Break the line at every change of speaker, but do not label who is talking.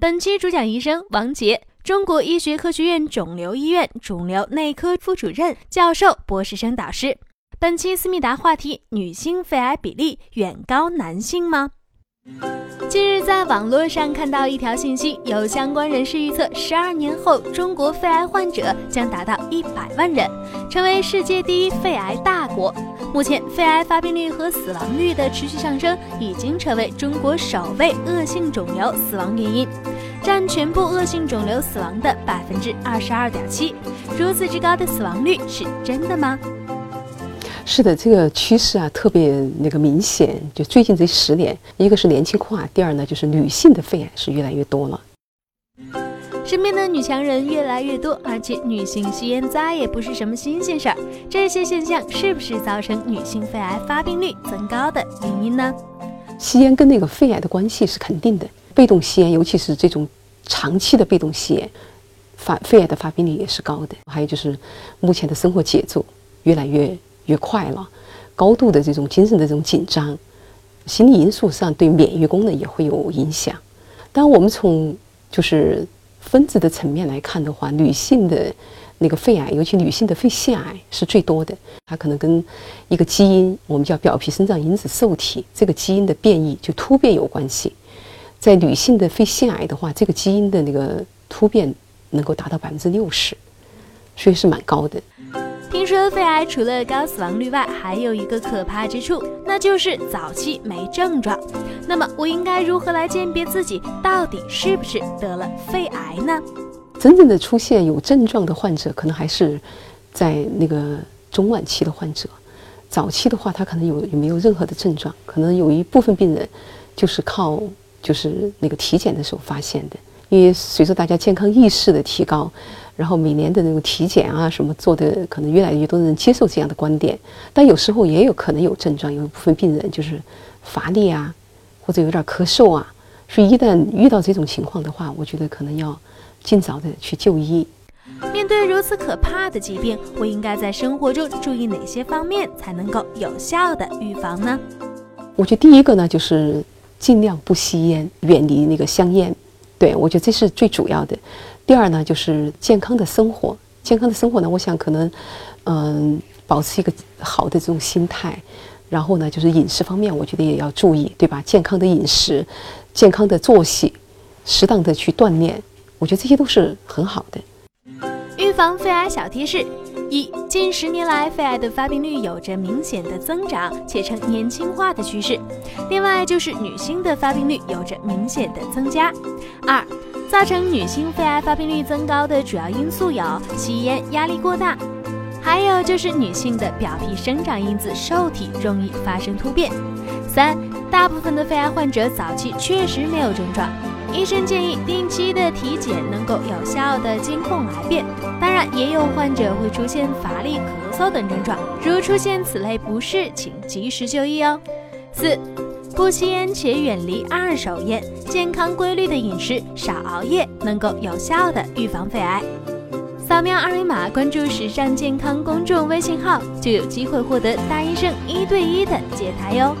本期主讲医生王杰，中国医学科学院肿瘤医院肿瘤内科副主任、教授、博士生导师。本期思密达话题：女性肺癌比例远高男性吗？近日，在网络上看到一条信息，有相关人士预测，十二年后中国肺癌患者将达到一百万人，成为世界第一肺癌大国。目前，肺癌发病率和死亡率的持续上升，已经成为中国首位恶性肿瘤死亡原因，占全部恶性肿瘤死亡的百分之二十二点七。如此之高的死亡率是真的吗？
是的，这个趋势啊特别那个明显。就最近这十年，一个是年轻化，第二呢就是女性的肺癌是越来越多了。
身边的女强人越来越多，而且女性吸烟再也不是什么新鲜事儿。这些现象是不是造成女性肺癌发病率增高的原因呢？
吸烟跟那个肺癌的关系是肯定的。被动吸烟，尤其是这种长期的被动吸烟，发肺癌的发病率也是高的。还有就是目前的生活节奏越来越。越快了，高度的这种精神的这种紧张，心理因素上对免疫功能也会有影响。当我们从就是分子的层面来看的话，女性的那个肺癌，尤其女性的肺腺癌是最多的。它可能跟一个基因，我们叫表皮生长因子受体这个基因的变异就突变有关系。在女性的肺腺癌的话，这个基因的那个突变能够达到百分之六十，所以是蛮高的。
听说肺癌除了高死亡率外，还有一个可怕之处，那就是早期没症状。那么我应该如何来鉴别自己到底是不是得了肺癌呢？
真正的出现有症状的患者，可能还是在那个中晚期的患者。早期的话，他可能有有没有任何的症状？可能有一部分病人就是靠就是那个体检的时候发现的。因为随着大家健康意识的提高。然后每年的那种体检啊，什么做的可能越来越多的人接受这样的观点，但有时候也有可能有症状，有一部分病人就是乏力啊，或者有点咳嗽啊，所以一旦遇到这种情况的话，我觉得可能要尽早的去就医。
面对如此可怕的疾病，我应该在生活中注意哪些方面才能够有效的预防呢？
我觉得第一个呢，就是尽量不吸烟，远离那个香烟。对我觉得这是最主要的。第二呢，就是健康的生活。健康的生活呢，我想可能，嗯，保持一个好的这种心态。然后呢，就是饮食方面，我觉得也要注意，对吧？健康的饮食，健康的作息，适当的去锻炼，我觉得这些都是很好的。
预防肺癌小贴士：一、近十年来，肺癌的发病率有着明显的增长，且呈年轻化的趋势。另外，就是女性的发病率有着明显的增加。二、造成女性肺癌发病率增高的主要因素有吸烟、压力过大，还有就是女性的表皮生长因子受体容易发生突变。三，大部分的肺癌患者早期确实没有症状，医生建议定期的体检能够有效的监控癌变。当然，也有患者会出现乏力、咳嗽等症状，如出现此类不适，请及时就医哦。四。不吸烟且远离二手烟，健康规律的饮食，少熬夜，能够有效的预防肺癌。扫描二维码关注时尚健康公众微信号，就有机会获得大医生一对一的解答哟。